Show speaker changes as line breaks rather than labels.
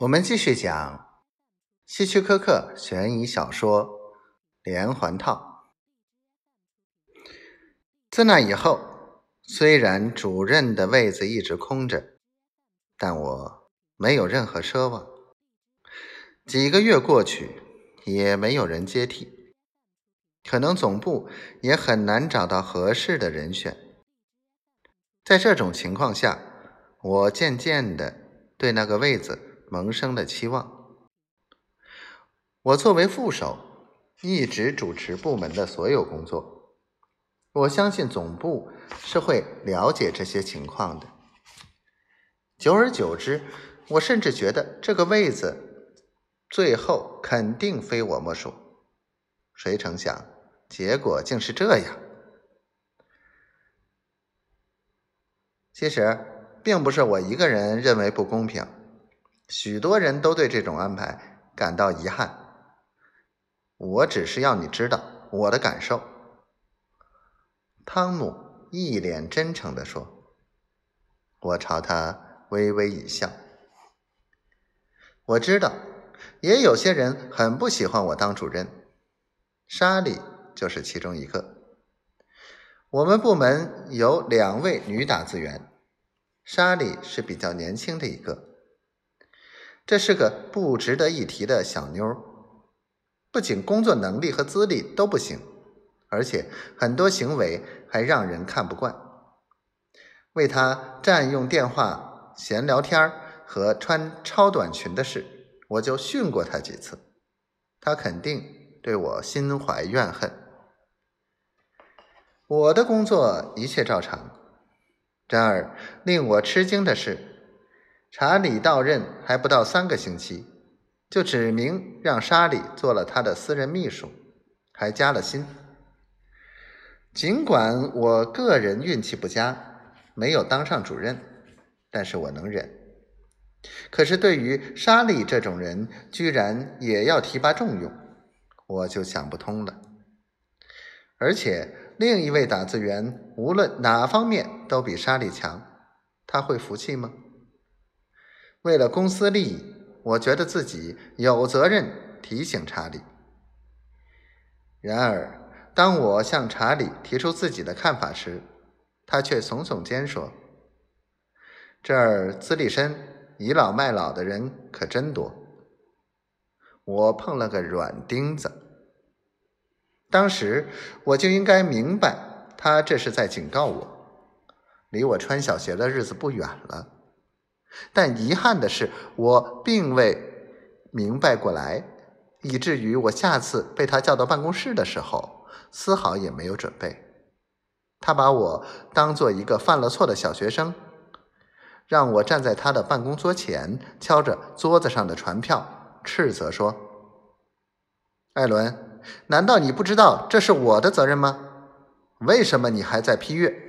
我们继续讲希区柯克悬疑小说《连环套》。自那以后，虽然主任的位子一直空着，但我没有任何奢望。几个月过去，也没有人接替，可能总部也很难找到合适的人选。在这种情况下，我渐渐的对那个位子。萌生的期望。我作为副手，一直主持部门的所有工作。我相信总部是会了解这些情况的。久而久之，我甚至觉得这个位子最后肯定非我莫属。谁成想，结果竟是这样。其实，并不是我一个人认为不公平。许多人都对这种安排感到遗憾。我只是要你知道我的感受。”汤姆一脸真诚地说。我朝他微微一笑。我知道，也有些人很不喜欢我当主任，莎莉就是其中一个。我们部门有两位女打字员，莎莉是比较年轻的一个。这是个不值得一提的小妞，不仅工作能力和资历都不行，而且很多行为还让人看不惯。为她占用电话、闲聊天和穿超短裙的事，我就训过她几次。她肯定对我心怀怨恨。我的工作一切照常，然而令我吃惊的是。查理到任还不到三个星期，就指明让莎莉做了他的私人秘书，还加了薪。尽管我个人运气不佳，没有当上主任，但是我能忍。可是对于莎莉这种人，居然也要提拔重用，我就想不通了。而且另一位打字员无论哪方面都比莎莉强，他会服气吗？为了公司利益，我觉得自己有责任提醒查理。然而，当我向查理提出自己的看法时，他却耸耸肩说：“这儿资历深、倚老卖老的人可真多。”我碰了个软钉子。当时我就应该明白，他这是在警告我，离我穿小鞋的日子不远了。但遗憾的是，我并未明白过来，以至于我下次被他叫到办公室的时候，丝毫也没有准备。他把我当做一个犯了错的小学生，让我站在他的办公桌前，敲着桌子上的传票，斥责说：“艾伦，难道你不知道这是我的责任吗？为什么你还在批阅？”